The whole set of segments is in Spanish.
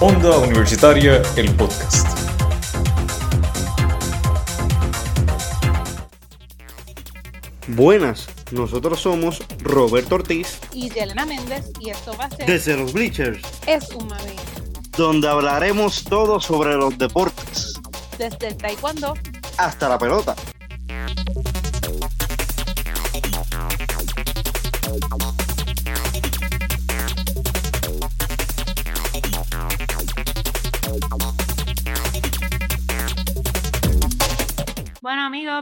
Onda Universitaria, el podcast. Buenas, nosotros somos Roberto Ortiz y Yelena Méndez y esto va a ser desde los Bleachers, Es un Mami, donde hablaremos todo sobre los deportes, desde el taekwondo hasta la pelota.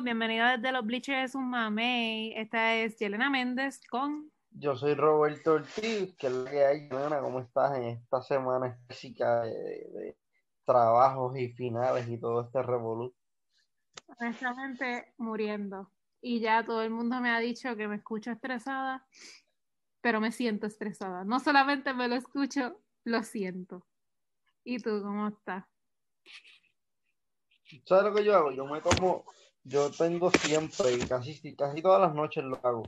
Bienvenidos desde los Bleachers Es un Mamey. Esta es Yelena Méndez con... Yo soy Roberto Ortiz, que es lo que hay, Yelena, ¿cómo estás en esta semana física de, de trabajos y finales y todo este revolú? Honestamente, muriendo. Y ya todo el mundo me ha dicho que me escucho estresada, pero me siento estresada. No solamente me lo escucho, lo siento. ¿Y tú cómo estás? ¿Sabes lo que yo hago? Yo me tomo, yo tengo siempre, y casi, casi todas las noches lo hago.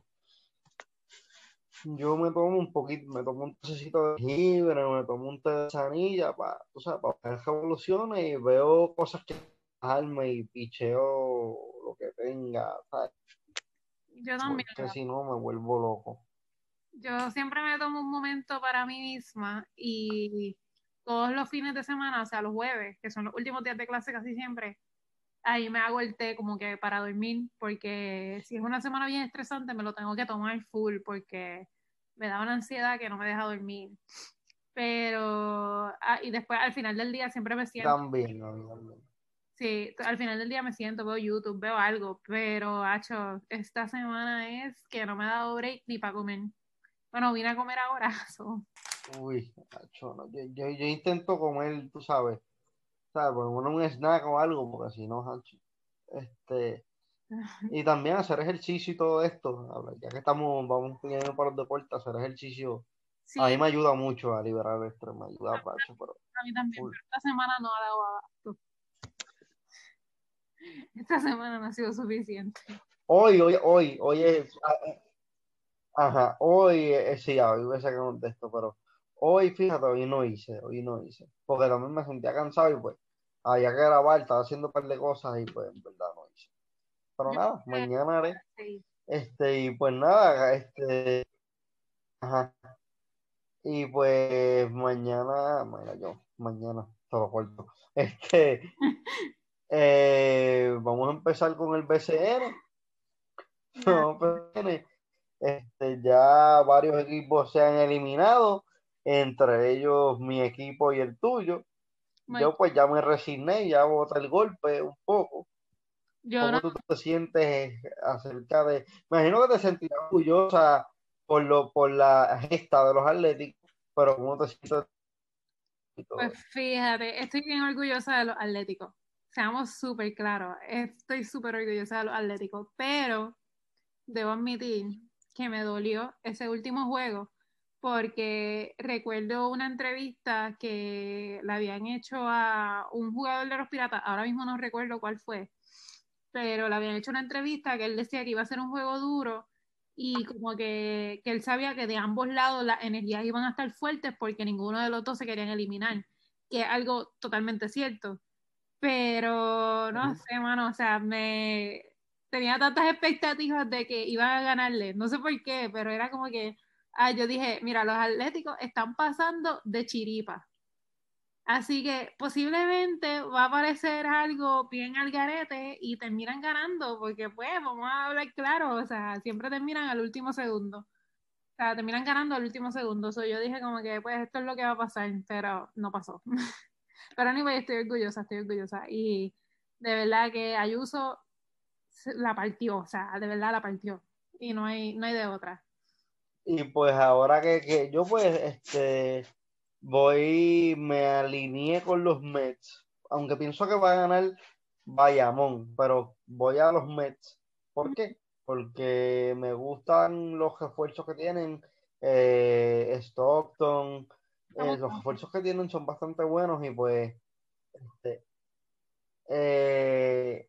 Yo me tomo un poquito, me tomo un tecito de jengibre, me tomo un té de sanilla para, o sea, para ver revoluciones y veo cosas que bajarme y picheo lo que tenga, ¿sabes? Yo también. Porque si no me vuelvo loco. Yo siempre me tomo un momento para mí misma y todos los fines de semana, o sea, los jueves, que son los últimos días de clase casi siempre, ahí me hago el té como que para dormir, porque si es una semana bien estresante, me lo tengo que tomar full, porque me da una ansiedad que no me deja dormir. Pero, ah, y después al final del día siempre me siento. También, también. Sí, al final del día me siento, veo YouTube, veo algo, pero, hacho, esta semana es que no me ha dado break ni para comer. Bueno, vine a comer ahora. so. Uy, macho, no, yo, yo, yo intento comer, tú sabes, lo menos un snack o algo, porque si no, hacho, este, y también hacer ejercicio y todo esto, a ver, ya que estamos, vamos pidiendo para los deportes, hacer ejercicio, Sí, a mí me ayuda mucho a liberar el estrés, me ayuda, pacho, pero a mí también, pero esta semana no ha dado abasto. Esta semana no ha sido suficiente. hoy, hoy, hoy, hoy es, ajá, hoy, eh, sí, hoy voy a sacar un texto, pero hoy, fíjate, hoy no hice, hoy no hice, porque también me sentía cansado y pues, había que grabar, estaba haciendo un par de cosas y pues, en verdad no hice. Pero nada, mañana haré. Este, y pues nada, este, ajá. Y pues mañana, mira yo, mañana, te lo corto. Este, eh, vamos a empezar con el BCN. Empezar. Este, ya varios equipos se han eliminado, entre ellos mi equipo y el tuyo. Muy- Yo pues ya me resigné, ya boté el golpe un poco. Yo ¿Cómo no, tú te sientes acerca de... Me imagino que te sentirás orgullosa por, lo, por la gesta de los atléticos, pero ¿cómo te sientes? pues fíjate, estoy bien orgullosa de los atléticos. Seamos súper claros, estoy súper orgullosa de los atléticos, pero debo admitir que me dolió ese último juego porque recuerdo una entrevista que le habían hecho a un jugador de los Piratas, ahora mismo no recuerdo cuál fue, pero le habían hecho una entrevista que él decía que iba a ser un juego duro y como que, que él sabía que de ambos lados las energías iban a estar fuertes porque ninguno de los dos se querían eliminar, que es algo totalmente cierto. Pero no sé, mano, o sea, me tenía tantas expectativas de que iban a ganarle, no sé por qué, pero era como que, ah, yo dije, mira, los Atléticos están pasando de chiripa. Así que posiblemente va a parecer algo bien al garete y terminan ganando, porque pues vamos a hablar claro, o sea, siempre terminan al último segundo. O sea, terminan ganando al último segundo. So, yo dije como que pues esto es lo que va a pasar, pero no pasó. pero anyway, estoy orgullosa, estoy orgullosa. Y de verdad que Ayuso la partió, o sea, de verdad la partió. Y no hay, no hay de otra. Y pues ahora que, que yo pues, este, voy, me alineé con los Mets, aunque pienso que va a ganar Bayamón, pero voy a los Mets. ¿Por qué? Porque me gustan los refuerzos que tienen eh, Stockton, eh, los refuerzos que tienen son bastante buenos y pues este, eh,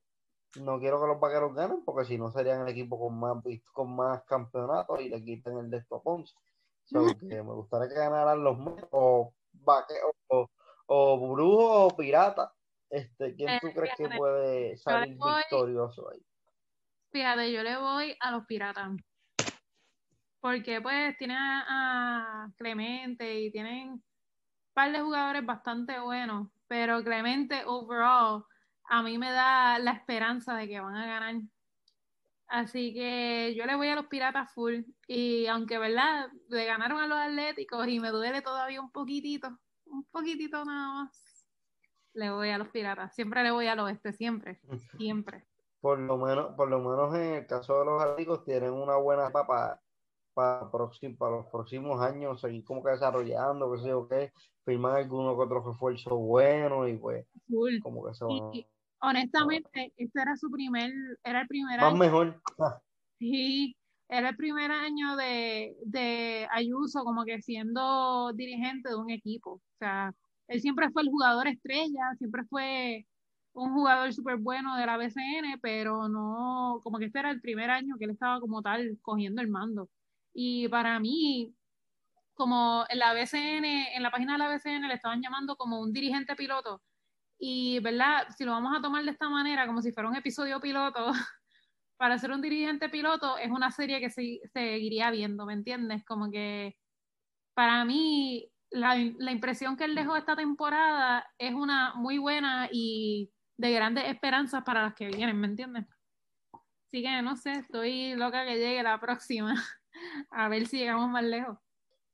no quiero que los vaqueros ganen porque si no serían el equipo con más con más campeonatos y le quiten el de estos Ponce. So, que me gustaría que ganaran los o, vaque- o, o brujo o pirata. Este, ¿Quién Eh, tú crees que puede salir voy- victorioso ahí? Fíjate, yo le voy a los piratas. Porque pues tienen a, a Clemente y tienen un par de jugadores bastante buenos. Pero Clemente, overall, a mí me da la esperanza de que van a ganar. Así que yo le voy a los piratas full. Y aunque, ¿verdad? Le ganaron a los Atléticos y me duele todavía un poquitito, un poquitito nada más. Le voy a los piratas. Siempre le voy al oeste, siempre, siempre. Por lo menos, por lo menos en el caso de los Atléticos tienen una buena etapa para, para, los próximos años, seguir como que desarrollando, qué sé yo qué, firman alguno que otro refuerzo bueno y pues Full. como que se van Y honestamente, este era su primer, era el primer más año, mejor. Ah, sí, era el primer año de, de Ayuso como que siendo dirigente de un equipo. O sea, él siempre fue el jugador estrella, siempre fue un jugador súper bueno de la BCN, pero no, como que este era el primer año que él estaba como tal cogiendo el mando. Y para mí, como en la BCN, en la página de la BCN le estaban llamando como un dirigente piloto. Y, ¿verdad? Si lo vamos a tomar de esta manera, como si fuera un episodio piloto, para ser un dirigente piloto es una serie que se, seguiría viendo, ¿me entiendes? Como que para mí la, la, impresión que él dejó esta temporada es una muy buena y de grandes esperanzas para las que vienen, ¿me entiendes? Así que no sé, estoy loca que llegue la próxima, a ver si llegamos más lejos.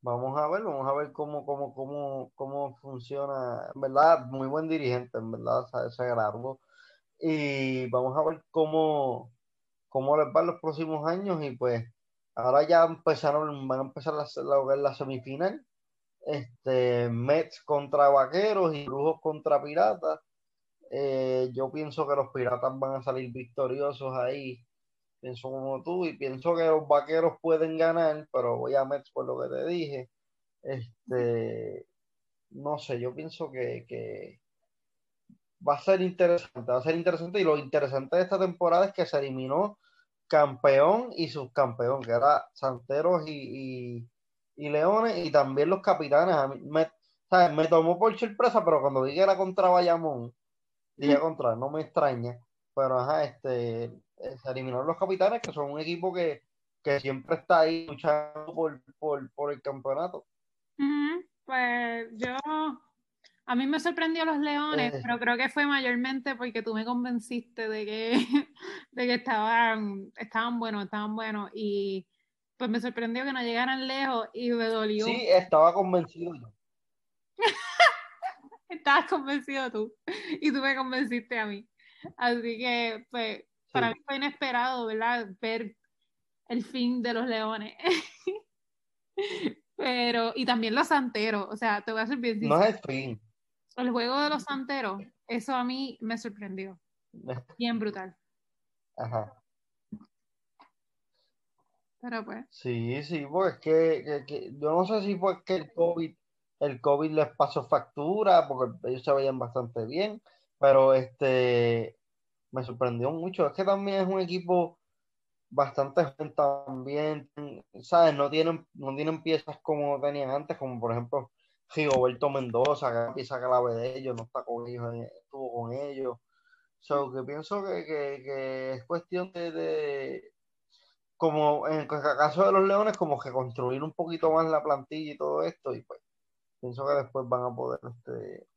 Vamos a ver, vamos a ver cómo, cómo, cómo, cómo funciona. En verdad, muy buen dirigente, en verdad, ese grado. Y vamos a ver cómo, cómo les van los próximos años. Y pues, ahora ya empezaron, van a empezar la, la, la semifinal. Este, Mets contra Vaqueros y Brujos contra Piratas. Eh, yo pienso que los Piratas van a salir victoriosos ahí pienso como tú y pienso que los vaqueros pueden ganar, pero voy a Mets por lo que te dije. Este, no sé, yo pienso que, que, va a ser interesante, va a ser interesante y lo interesante de esta temporada es que se eliminó campeón y subcampeón, que era Santeros y, y, y Leones y también los capitanes. A mí me, ¿sabes? me tomó por sorpresa, pero cuando vi que era contra Bayamón, dije contra, no me extraña, pero ajá, este, se eliminaron los capitanes, que son un equipo que, que siempre está ahí luchando por, por, por el campeonato. Uh -huh. Pues yo, a mí me sorprendió los Leones, Eh. pero creo que fue mayormente porque tú me convenciste de que, de que estaban, estaban buenos, estaban buenos, y pues me sorprendió que no llegaran lejos y me dolió. Sí, estaba convencido yo. Estabas convencido tú y tú me convenciste a mí. Así que, pues, para Sí. mí fue inesperado, ¿verdad? Ver el fin de los leones. Pero, y también los santeros, o sea, te voy a ser bien No es el fin. El juego de los santeros, eso a mí me sorprendió. Bien brutal. Ajá. Pero pues, Sí, sí, pues que, que, que- yo no sé si fue que el COVID, el COVID les pasó factura, porque ellos se veían bastante bien, pero este me sorprendió mucho. Es que también es un equipo bastante joven también, ¿sabes? No tienen, no tienen piezas como tenían antes, como por ejemplo Rigoberto Mendoza, que era pieza clave de ellos, no está con ellos, eh, estuvo con ellos. So, que pienso que, que, que es cuestión de, de, como en el caso de los Leones, como que construir un poquito más la plantilla y todo esto, y pues pienso que después van a poder, este,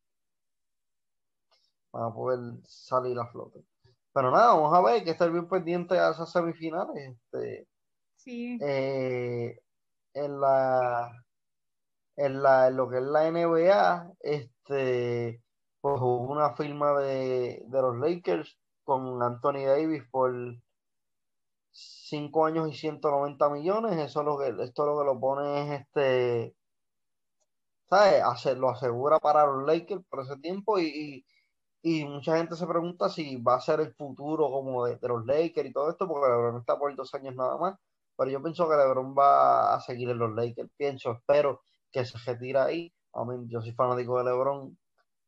van a poder salir a flote. Pero nada, vamos a ver, hay que estar bien pendiente a esas semifinales. Este, sí. eh, en la, en la, en lo que es la NBA, este, pues hubo una firma de, de los Lakers con Anthony Davis por 5 años y 190 millones. Eso es lo que, esto lo que lo pone es este, ¿sabes? Hace- lo asegura para los Lakers por ese tiempo y, y, y mucha gente se pregunta si va a ser el futuro como de, de los Lakers y todo esto, porque LeBron está por dos años nada más. Pero yo pienso que LeBron va a seguir en los Lakers. Pienso, espero que se retire ahí. A mí, yo soy fanático de LeBron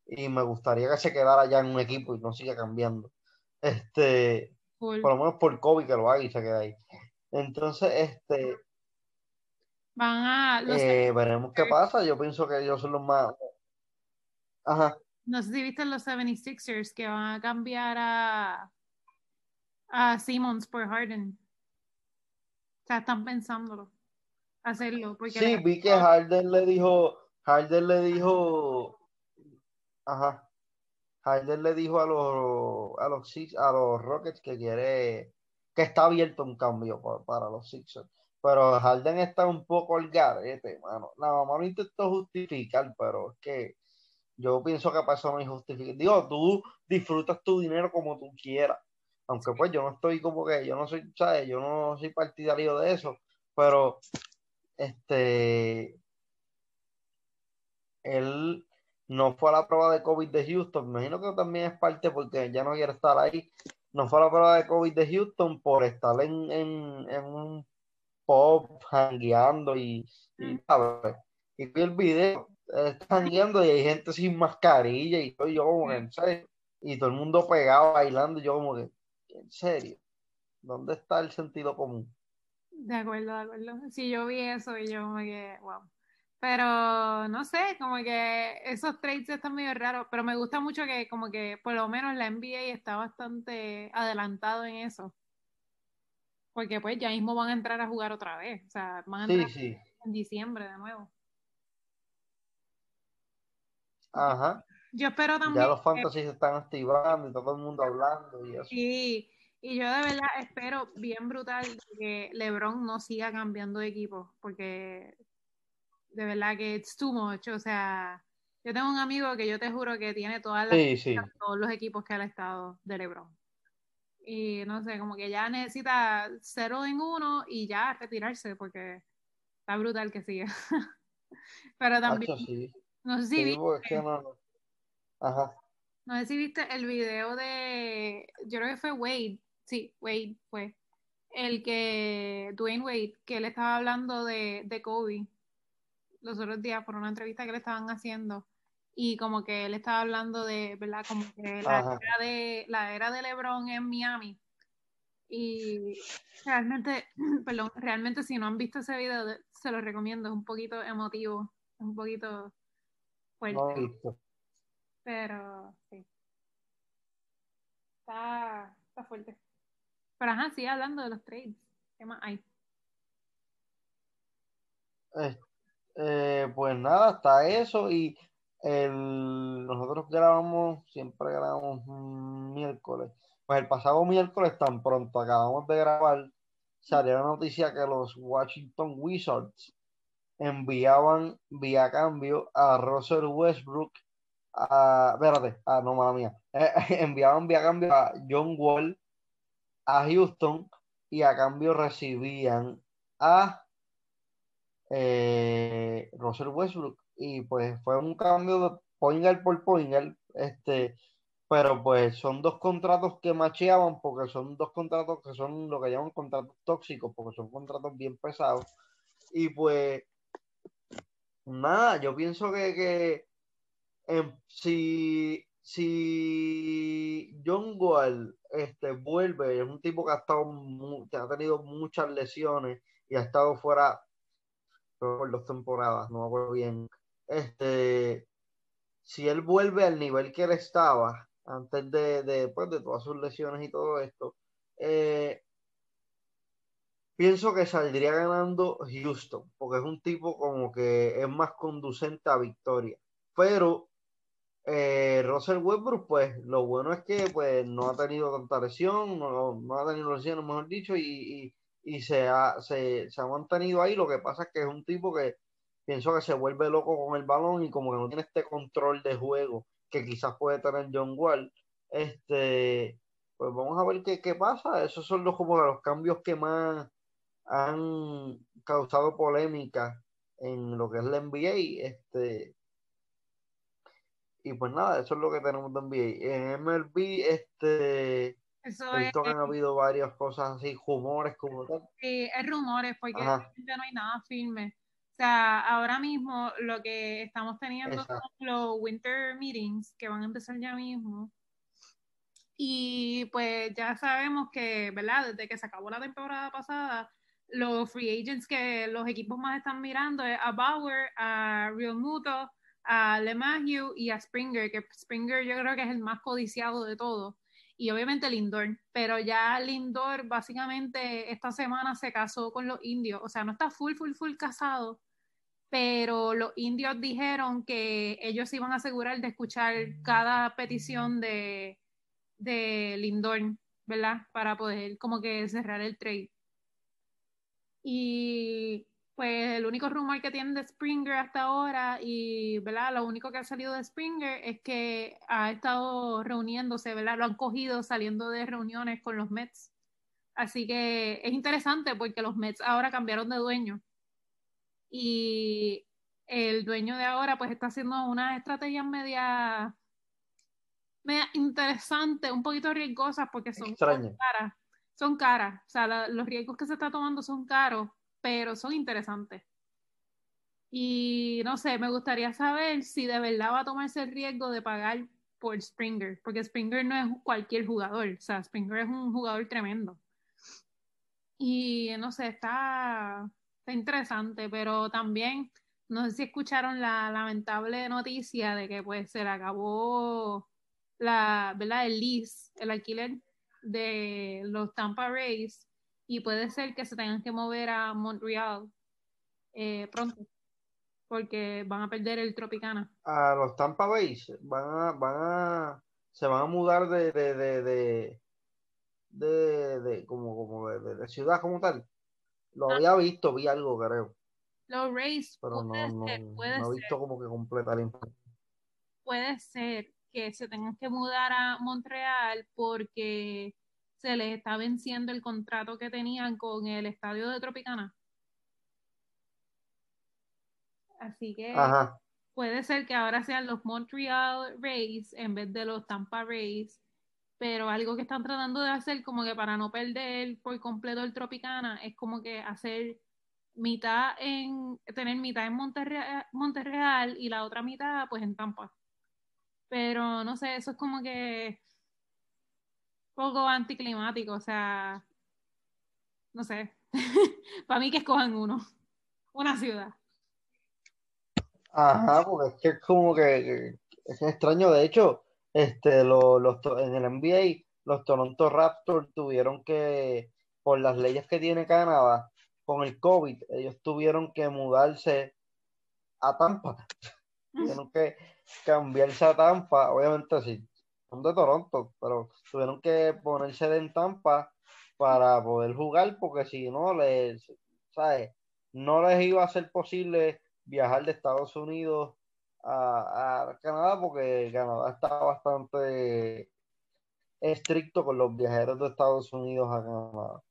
y me gustaría que se quedara ya en un equipo y no siga cambiando. Este, Cool. por lo menos por Kobe que lo haga y se quede ahí. Entonces, este, Van a los eh, veremos qué pasa. Yo pienso que ellos son los más. Ajá. No sé si viste los 76ers que van a cambiar a, a Simmons por Harden. O sea, están pensándolo. Hacerlo. Porque Sí, vi que Harden le dijo, Harden le dijo, ajá, Harden le dijo a los, a los, Six- a los Rockets que quiere, que está abierto un cambio pa- para los Sixers. Pero Harden está un poco al garete, mano. La mamá lo intentó justificar, pero es que yo pienso que para eso no hay justificación. Digo, tú disfrutas tu dinero como tú quieras. Aunque pues yo no estoy como que, yo no soy, ¿sabes? Yo no soy partidario de eso, pero este, él no fue a la prueba de COVID de Houston. Me imagino que también es parte porque ya no quiere estar ahí. No fue a la prueba de COVID de Houston por estar en, en, en un pub jangueando y, y, ¿sabes? Y vi el video, eh, está jangueando y hay gente sin mascarilla y todo, yo como que, en serio, y todo el mundo pegado bailando, yo como que, en serio, ¿dónde está el sentido común? De acuerdo, de acuerdo. Sí, yo vi eso y yo me quedé, wow. Pero no sé, como que esos trades están medio raros, pero me gusta mucho que como que por lo menos la NBA está bastante adelantado en eso. Porque pues ya mismo van a entrar a jugar otra vez. O sea, van a Sí, entrar sí, en diciembre de nuevo. Ajá. Yo espero Ya también los que- fantasies se están activando y todo el mundo hablando y eso. Sí, y yo de verdad espero bien brutal que LeBron no siga cambiando de equipo, porque de verdad que it's too much. O sea, yo tengo un amigo que yo te juro que tiene todas las, Sí, sí. todos los equipos que ha estado de LeBron. Y no sé, como que ya necesita cero en uno y ya retirarse, porque está brutal que siga. Pero también, Hacho, sí. No sé si Sí, viste- no, no. Ajá. No sé si viste el video de, yo creo que fue Wade, sí, Wade fue, el que, Dwayne Wade, que él estaba hablando de, de Kobe los otros días por una entrevista que le estaban haciendo y como que él estaba hablando de, ¿verdad? Como que la Ajá. era de, la era de LeBron en Miami y realmente, perdón, realmente si no han visto ese video, de- se lo recomiendo, es un poquito emotivo, es un poquito fuerte. No he visto. Pero sí. Está, está fuerte. Pero ajá, sigue hablando de los trades. ¿Qué más hay? Eh, eh, pues nada, está eso y el, nosotros grabamos, siempre grabamos miércoles. Pues el pasado miércoles, tan pronto acabamos de grabar, salió la noticia que los Washington Wizards enviaban vía cambio a Russell Westbrook, a, espérate, ah, no, mala mía, Eh, enviaban vía cambio a John Wall a Houston y a cambio recibían a eh, Russell Westbrook. Y pues fue un cambio de Poingal por Poingal, este, pero pues son dos contratos que macheaban porque son dos contratos que son lo que llaman contratos tóxicos porque son contratos bien pesados. Y pues nada, yo pienso que, que em, si, si John Wall este, vuelve, es un tipo que ha estado ha tenido muchas lesiones y ha estado fuera por dos temporadas, no acuerdo bien. Este, si él vuelve al nivel que él estaba antes de, de, pues, de todas sus lesiones y todo esto, eh, pienso que saldría ganando Houston, porque es un tipo como que es más conducente a victoria. Pero eh, Russell Westbrook, pues lo bueno es que pues no ha tenido tanta lesión, no, no ha tenido lesiones, mejor dicho, y, y, se, ha, se ha mantenido ahí. Lo que pasa es que es un tipo que pienso que se vuelve loco con el balón y como que no tiene este control de juego que quizás puede tener John Wall. Este, pues vamos a ver qué, qué pasa. Esos son los, como los cambios que más han causado polémica en lo que es la NBA. Este, y pues nada, eso es lo que tenemos de NBA. En MLB, este, Eso he es, visto que han habido varias cosas así, rumores como tal. sí, es rumores, porque Ajá. no hay nada firme. O sea, ahora mismo lo que estamos teniendo Exacto. son los winter meetings que van a empezar ya mismo. Y pues ya sabemos que, ¿verdad? Desde que se acabó la temporada pasada, los free agents que los equipos más están mirando es a Bauer, a Real Muto, a LeMahieu y a Springer, que Springer yo creo que es el más codiciado de todos. Y obviamente Lindor, pero ya Lindor básicamente esta semana se casó con los indios, o sea, no está full, full, full casado, pero los indios dijeron que ellos iban a asegurar de escuchar cada petición de, de Lindor, ¿verdad? Para poder como que cerrar el trade. Y pues el único rumor que tienen de Springer hasta ahora y, ¿verdad? Lo único que ha salido de Springer es que ha estado reuniéndose, ¿verdad? Lo han cogido saliendo de reuniones con los Mets. Así que es interesante porque los Mets ahora cambiaron de dueño y el dueño de ahora pues está haciendo unas estrategias media, media interesantes, un poquito riesgosas porque son, caras. Son caras, o sea, los riesgos que se está tomando son caros, pero son interesantes. Y no sé, me gustaría saber si de verdad va a tomarse el riesgo de pagar por Springer, porque Springer no es cualquier jugador, o sea, Springer es un jugador tremendo. Y no sé, está, interesante, pero también no sé si escucharon la lamentable noticia de que pues se le acabó la, ¿verdad? El lease, el alquiler de los Tampa Rays y puede ser que se tengan que mover a Montreal eh, pronto porque van a perder el Tropicana. A los Tampa Rays van a, van a se van a mudar de de de, de, de, de como, como de, ciudad como tal. Lo ah. había visto, vi algo, creo. Los Rays. Pero no, no, no he visto como que completa la Puede ser que se tengan que mudar a Montreal porque se les está venciendo el contrato que tenían con el estadio de Tropicana. Así que puede ser que ahora sean los Montreal Rays en vez de los Tampa Rays pero algo que están tratando de hacer como que para no perder por completo el Tropicana es como que hacer mitad en, tener mitad en Monterreal, Monterreal y la otra mitad pues en Tampa. Pero no sé, eso es como que poco anticlimático, o sea, no sé, para mí que escojan uno, una ciudad. Ajá, porque es que es como que es extraño, de hecho, este, los, en el NBA, los Toronto Raptors tuvieron que, por las leyes que tiene Canadá, con el COVID, ellos tuvieron que mudarse a Tampa. tuvieron que cambiarse a Tampa, obviamente sí, son de Toronto, pero tuvieron que ponerse en Tampa para poder jugar, porque si no, les, ¿sabes? No les iba a ser posible viajar de Estados Unidos a, Canadá porque Canadá está bastante estricto con los viajeros de Estados Unidos a Canadá.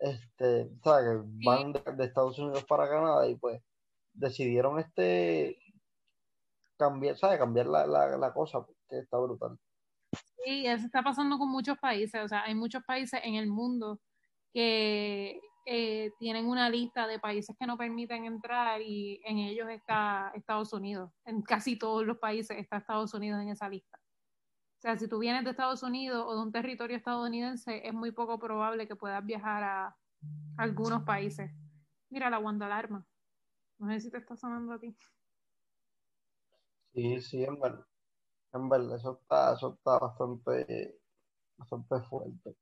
Este, ¿sabes? van de, Estados Unidos para Canadá y pues decidieron este cambiar, ¿sabes? Cambiar la, la, la cosa, que está brutal. Sí, eso está pasando con muchos países, o sea, hay muchos países en el mundo que eh, tienen una lista de países que no permiten entrar y en ellos está Estados Unidos. En casi todos los países está Estados Unidos en esa lista. O sea, si tú vienes de Estados Unidos o de un territorio estadounidense, es muy poco probable que puedas viajar a algunos países. Mira la Wanda Alarma. No sé si te está sonando a ti. Sí, sí, en verdad. En verdad, eso está, eso está bastante, bastante fuerte.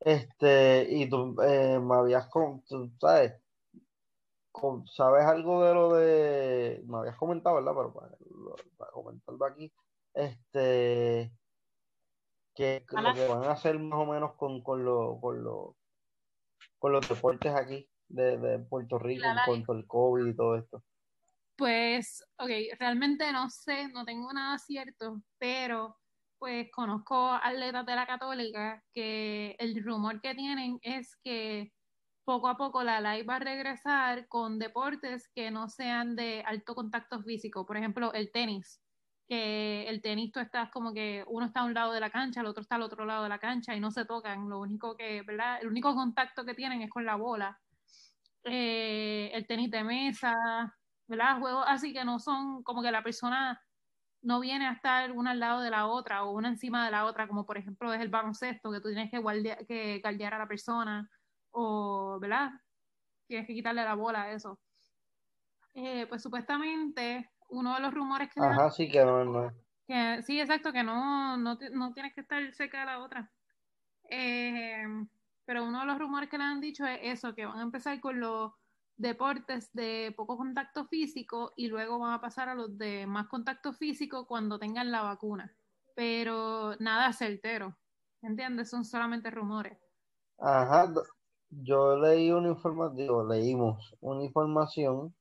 Este, y tú eh, me habías, con, ¿sabes? ¿Sabes algo de lo de, me habías comentado, ¿verdad? Pero para, comentarlo aquí, este, que lo que van a hacer más o menos con, con, lo, con, lo, con los deportes aquí de, de Puerto Rico con el COVID y todo esto. Pues, ok, realmente no sé, no tengo nada cierto, pero pues conozco atletas de la católica que el rumor que tienen es que poco a poco la LAI va a regresar con deportes que no sean de alto contacto físico. Por ejemplo, el tenis, que el tenis tú estás como que uno está a un lado de la cancha, el otro está al otro lado de la cancha y no se tocan. Lo único que, ¿verdad? El único contacto que tienen es con la bola. Eh, el tenis de mesa, ¿verdad? Juegos así que no son como que la persona no viene a estar una al lado de la otra o una encima de la otra, como por ejemplo es el baloncesto, que tú tienes que, guardia, que caldear a la persona, o, ¿verdad? Tienes que quitarle la bola a eso. Eh, pues supuestamente uno de los rumores que... Ajá, sí, que no, no. Que, sí, exacto, que no, no, no tienes que estar cerca de la otra. Eh, pero uno de los rumores que le han dicho es eso, que van a empezar con los deportes de poco contacto físico y luego van a pasar a los de más contacto físico cuando tengan la vacuna. Pero nada certero, ¿entiendes? Son solamente rumores. Ajá, yo leí una información, leímos una información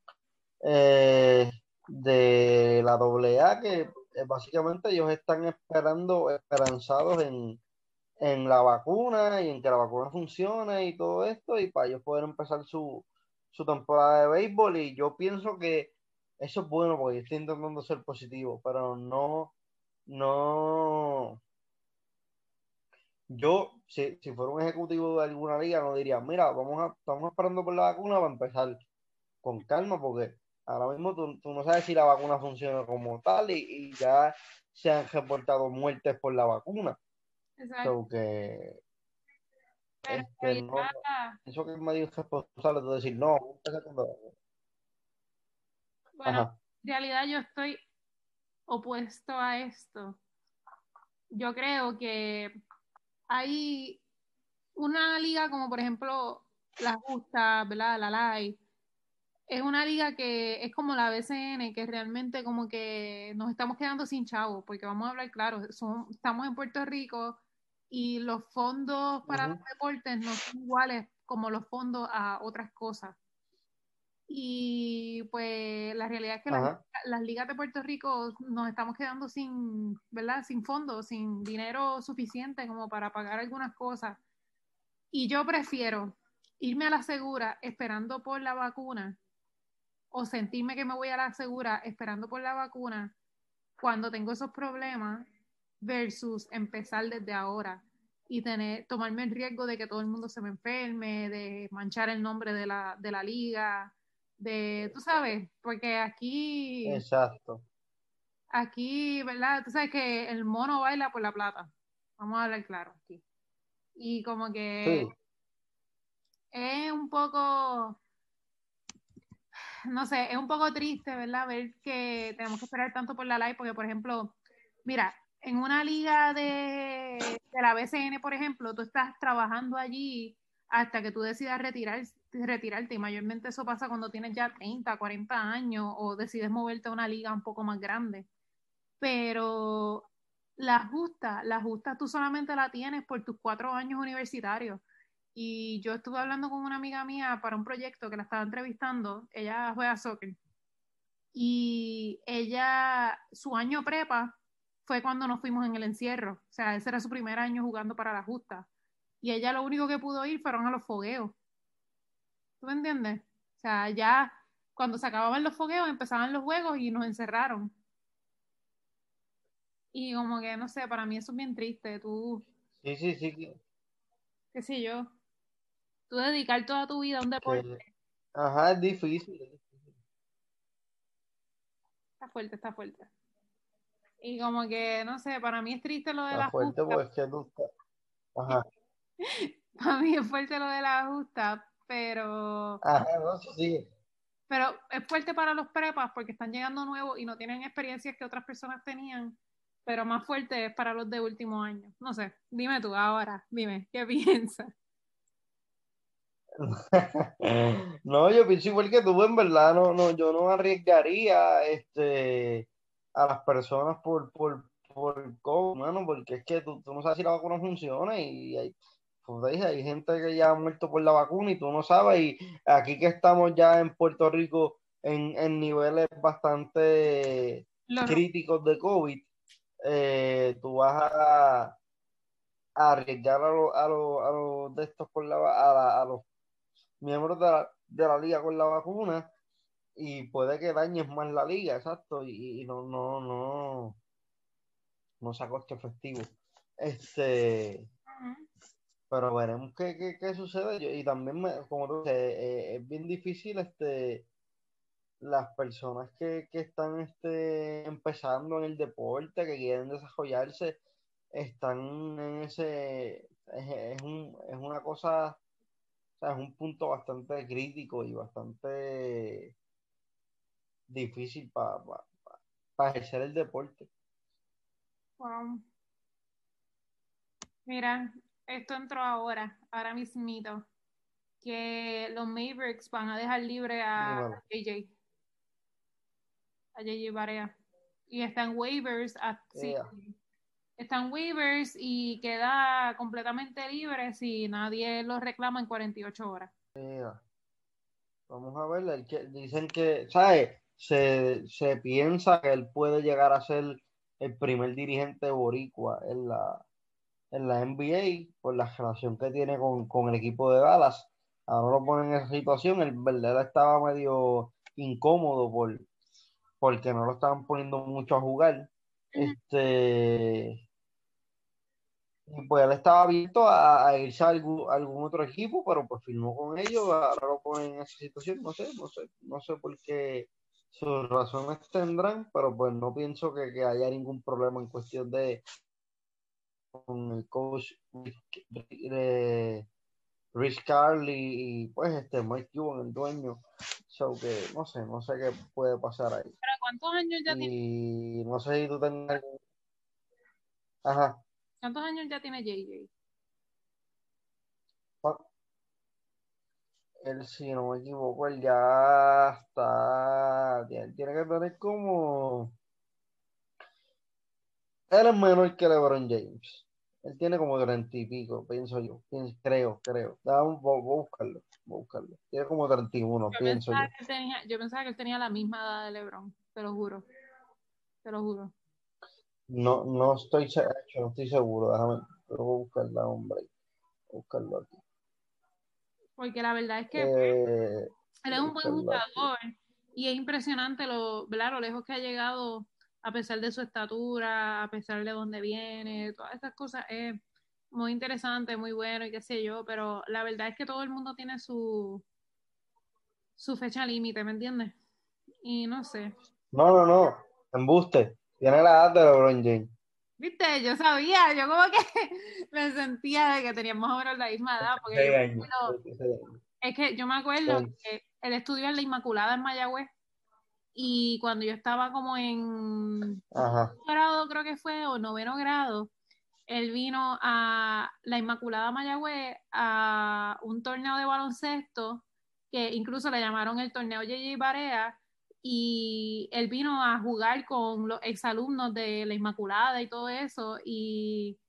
eh, de la AA que eh, básicamente ellos están esperando, esperanzados en, en la vacuna y en que la vacuna funcione y todo esto y para ellos poder empezar su, su temporada de béisbol y yo pienso que eso es bueno porque estoy intentando ser positivo, pero no, no, yo, si, si fuera un ejecutivo de alguna liga, no diría, mira, vamos a, estamos esperando por la vacuna para empezar con calma, porque ahora mismo tú, no sabes si la vacuna funciona como tal y, ya se han reportado muertes por la vacuna. Exacto. que, eso que me dijo responsable de decir, no, Bueno, en realidad yo estoy opuesto a esto. Yo creo que hay una liga como por ejemplo la Justa, ¿verdad? La LAI, es una liga que es como la BCN, que realmente como que nos estamos quedando sin chavos, porque vamos a hablar claro, estamos en Puerto Rico y los fondos para los deportes no son iguales como los fondos a otras cosas. Y pues la realidad es que las, ligas de Puerto Rico nos estamos quedando sin, ¿verdad? Sin fondos, sin dinero suficiente como para pagar algunas cosas. Y yo prefiero irme a la segura esperando por la vacuna o sentirme que me voy a la segura esperando por la vacuna cuando tengo esos problemas versus empezar desde ahora y tener, tomarme el riesgo de que todo el mundo se me enferme, de manchar el nombre de la, de la liga, de, tú sabes, porque aquí... Exacto. Aquí, ¿verdad? Tú sabes que el mono baila por la plata. Vamos a hablar claro aquí. Y como que es un poco, no sé, es un poco triste, ¿verdad? Ver que tenemos que esperar tanto por la live, porque, por ejemplo, mira, en una liga de, de la BCN, por ejemplo, tú estás trabajando allí hasta que tú decidas retirar, retirarte. Y mayormente eso pasa cuando tienes ya 30, 40 años o decides moverte a una liga un poco más grande. Pero la justa, la justa tú solamente la tienes por tus cuatro años universitarios. Y yo estuve hablando con una amiga mía para un proyecto que la estaba entrevistando. Ella juega soccer. Y ella, su año prepa fue cuando nos fuimos en el encierro. O sea, ese era su primer año jugando para la justa. Y ella lo único que pudo ir fueron a los fogueos. ¿Tú me entiendes? O sea, ya cuando se acababan los fogueos empezaban los juegos y nos encerraron. Y como que, no sé, para mí eso es bien triste. Tú. Sí, sí, sí. ¿Qué sé yo? Tú dedicar toda tu vida a un deporte. Ajá, es difícil. Está fuerte, está fuerte. Y como que, no sé, para mí es triste lo de está la fuerte Pues que Ajá. para mí es fuerte lo de la justa, pero... Pero es fuerte para los prepas porque están llegando nuevos y no tienen experiencias que otras personas tenían, pero más fuerte es para los de último año. No sé, dime tú ahora, dime, ¿qué piensas? no, yo pienso igual que tú, en verdad, no, no, yo no arriesgaría este, a las personas por, por, por COVID, porque es que tú, no sabes si la vacuna funciona y hay, hay gente que ya ha muerto por la vacuna y tú no sabes, y aquí que estamos ya en Puerto Rico en, niveles bastante críticos de COVID, eh, tú vas a, arriesgar a los a lo, de estos por la, a, a los miembros de la, de la liga con la vacuna y puede que dañes más la liga, exacto, y, no, no, no, no saco este efectivo. Este, pero veremos qué, qué, sucede. y también, como tú dices, eh, es bien difícil este las personas que, están este, empezando en el deporte, que quieren desarrollarse, están en ese, es, un, es una cosa, o sea, es un punto bastante crítico y bastante difícil para para ejercer el deporte. Wow. Mira, esto entró ahora, ahora mismito, que los Mavericks van a dejar libre a. JJ. A JJ Barea. Y están waivers. a- sí, Ea. están waivers y queda completamente libre si nadie lo reclama en 48 horas. Mira, vamos a ver, dicen que, ¿sabes? Se, se piensa que él puede llegar a ser el primer dirigente boricua en la, en la NBA por la relación que tiene con, con el equipo de Dallas. Ahora lo ponen en esa situación, el verdad estaba medio incómodo por, porque no lo estaban poniendo mucho a jugar. Este, y pues él estaba abierto a, a irse a algún, a algún otro equipo, pero pues firmó con ellos, ahora lo ponen en esa situación, no sé, no sé, no sé por qué sus razones tendrán, pero pues no pienso que, que haya ningún problema en cuestión de con el coach de Rich Carl y, y, pues este Mike Cuban, el dueño, so que no sé, no sé qué puede pasar ahí. ¿Pero cuántos años ya tiene, Y no sé si tú tengas Ajá. cuántos años ya tiene JJ? Él, si no me equivoco, él ya está. Tiene, tiene que tener como. Él es menor que LeBron James. Él tiene como treinta y pico, pienso yo. Pienso- creo, creo. Voy, voy a buscarlo. Voy a buscarlo. Tiene como 31, Yo pienso yo. que tenía, yo pensaba que él tenía la misma edad de LeBron, te lo juro. Te lo juro. No, no estoy, no estoy seguro. Déjame. Voy a buscarla, hombre. Voy a buscarlo aquí. Porque la verdad es que Eh, él es un buen jugador y es impresionante lo, ¿verdad? lo lejos que ha llegado a pesar de su estatura, a pesar de dónde viene, todas estas cosas. Es muy interesante, muy bueno y qué sé yo, pero la verdad es que todo el mundo tiene su, su fecha límite, ¿me entiendes? Y no sé. no, no, no. Embuste. Tiene la edad de LeBron James. Viste, yo sabía, yo como que me sentía de que teníamos más o menos la misma edad, porque yo años. acuerdo-. Es que yo me acuerdo que él estudió en la Inmaculada en Mayagüez y cuando yo estaba como en Ajá. grado, creo que fue, o noveno grado, él vino a la Inmaculada Mayagüez a un torneo de baloncesto que incluso le llamaron el torneo JJ Barea y él vino a jugar con los exalumnos de la Inmaculada y todo eso y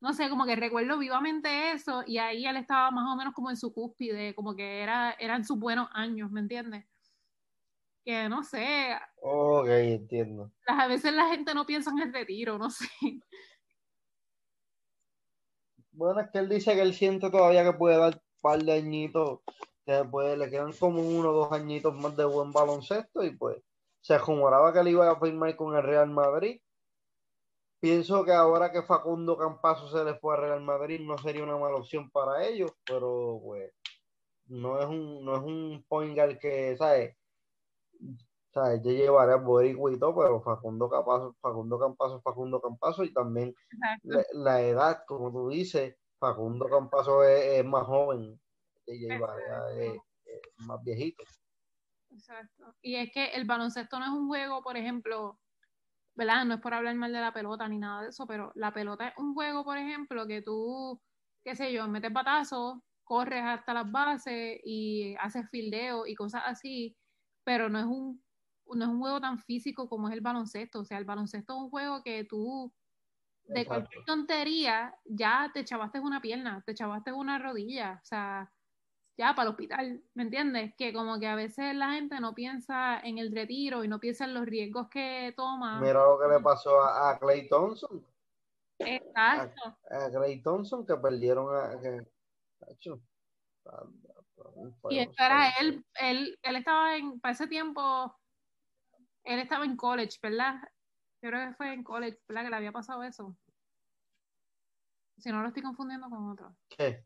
no sé, como que recuerdo vivamente eso y ahí él estaba más o menos como en su cúspide, como que era, eran sus buenos años, ¿me entiendes? Que no sé, Ok, entiendo. las- a veces la gente no piensa en el retiro, no sé. Bueno, es que él dice que él siente todavía que puede dar un par de añitos, que puede, le quedan como uno o dos añitos más de buen baloncesto y pues se rumoraba que él iba a firmar con el Real Madrid. Pienso que ahora que Facundo Campazo se le fue al Real Madrid no sería una mala opción para ellos, pero pues no es un, no es un point guard que, ¿sabes? ¿Sabes? Yo llevaré a boricua y todo, pero Facundo Campazo, Facundo Campazo, Facundo Campazo y también la, la edad, como tú dices, Facundo Campazo es, es más joven, JJ Barea es, es más viejito. Exacto. Y es que el baloncesto no es un juego, por ejemplo, ¿verdad? No es por hablar mal de la pelota ni nada de eso, pero la pelota es un juego, por ejemplo, que tú, qué sé yo, metes batazos, corres hasta las bases y haces fildeo y cosas así, pero no es un no es un juego tan físico como es el baloncesto. O sea, el baloncesto es un juego que tú, de Exacto. cualquier tontería, ya te chavaste una pierna, te chavaste una rodilla, o sea, ya para el hospital, ¿me entiendes? Que como que a veces la gente no piensa en el retiro y no piensa en los riesgos que toma. Mira lo que le pasó a, a Clay Thompson, Exacto. a Clay Thompson que perdieron a que, Y esto era él, él, él estaba en, para ese tiempo, él estaba en college, ¿verdad? Yo creo que fue en college, ¿verdad? Que le había pasado eso. Si no lo estoy confundiendo con otro. ¿Qué?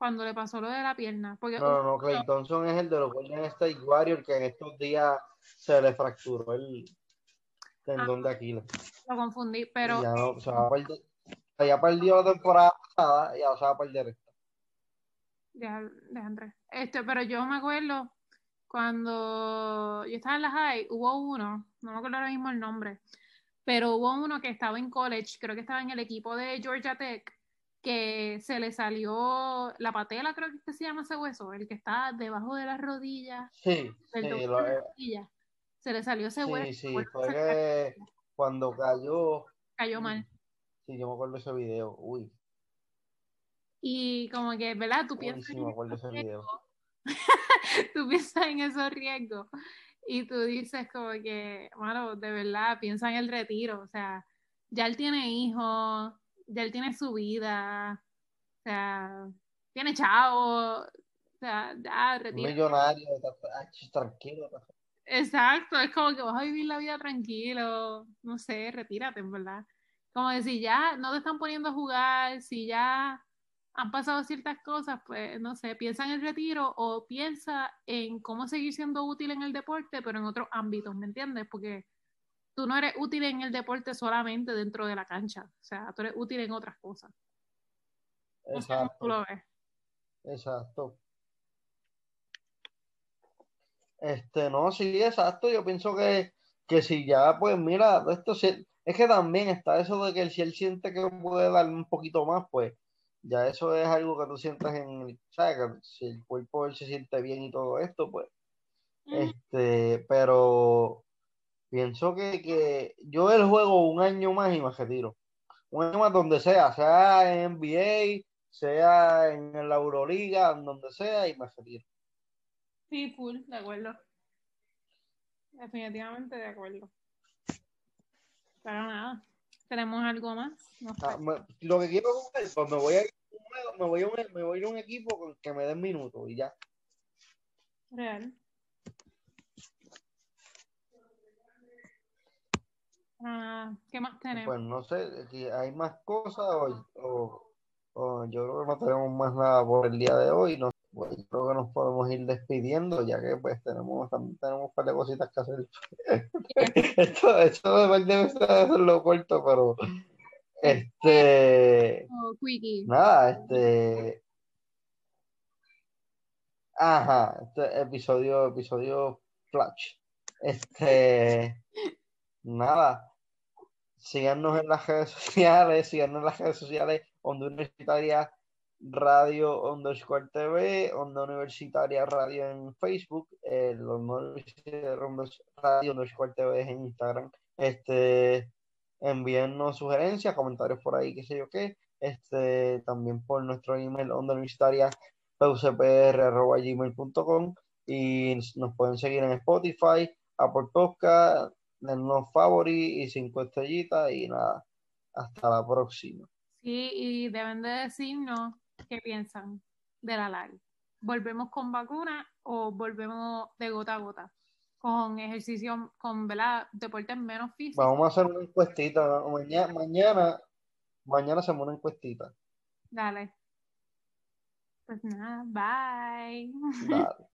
Cuando le pasó lo de la pierna. Porque No, no, no, Clay Thompson es el de los Golden State Warriors que en estos días se le fracturó el tendón de Aquiles. lo confundí, pero Y ya no, se va a perder, ya perdió la temporada pasada y ahora se va a perder esta. Deja, deja Andrés. Este, pero yo me acuerdo cuando yo estaba en la high, hubo uno no me acuerdo ahora mismo el nombre, pero hubo uno que estaba en college, creo que estaba en el equipo de Georgia Tech, que se le salió la patela, creo que se llama ese hueso, el que está debajo de las rodillas. Sí, del sí, tobillo lo- de las rodillas. Se le salió ese sí, hueso. sí, por eso fue que cuando cayó, cayó mal. sí, yo me acuerdo de ese video, uy, Y como que, ¿verdad? Tú uy, piensas, sí, me acuerdo ese video. tú piensas en esos riesgos y tú dices como que, bueno, de verdad, piensa en el retiro. O sea, ya él tiene hijos, ya él tiene su vida, o sea, tiene chavo, o sea, ya retira. millonario, ah, tranquilo, Exacto, es como que vas a vivir la vida tranquilo, no sé, retírate, en verdad. Como decir, ya no te están poniendo a jugar, si ya han pasado ciertas cosas, pues no sé, piensa en el retiro o piensa en cómo seguir siendo útil en el deporte, pero en otros ámbitos, ¿me entiendes? Porque tú no eres útil en el deporte solamente dentro de la cancha, o sea, tú eres útil en otras cosas. No sé cómo tú Exacto, lo ves. exacto. Este, no, sí, exacto. Yo pienso que, que si ya, pues mira, esto sí- es que también está eso de que si él siente que puede dar un poquito más, pues ya eso es algo que tú sientas en, el- ¿sabes? Que si el cuerpo él se siente bien y todo esto, pues, Mm, este, pero pienso que, que yo el juego un año más y me retiro. Un año más donde sea, sea en NBA, sea en la Euroliga, donde sea, y me retiro. Sí, full, de acuerdo. Definitivamente de acuerdo. Pero nada, tenemos algo más. No sé. Ah, me- lo que quiero jugar, pues me voy a ir, me voy a un, me voy a ir a un equipo que me den minutos y ya. Real. Ah, ¿qué más tenemos? Pues no sé, si hay más cosas o, o- o yo creo que no tenemos más nada por el día de hoy. No, pues, yo creo que nos podemos ir despidiendo ya que pues tenemos también tenemos un par de cositas que hacer. esto, esto debe ser hacerlo corto, pero este Oh, nada, este ajá, este episodio, episodio flash. Este nada. Síganos en las redes sociales, síganos en las redes sociales, Onda Universitaria Radio underscore TV, Onda Universitaria Radio en Facebook, eh, el Universitaria Radio underscore TV en Instagram. Este, envíennos sugerencias, comentarios por ahí, qué sé yo qué. Este, también por nuestro email, Onda Universitaria gmail.com y nos pueden seguir en Spotify, Apple Podcast, dennos favori y cinco estrellitas y nada, hasta la próxima. Sí, y deben de decirnos qué piensan de la live. ¿Volvemos con vacuna o volvemos de gota a gota? Con ejercicio, con ¿verdad? deportes menos físicos. Vamos a hacer una encuestita, ¿no? mañana, mañana, mañana hacemos una encuestita. Dale. Pues nada, bye. Dale.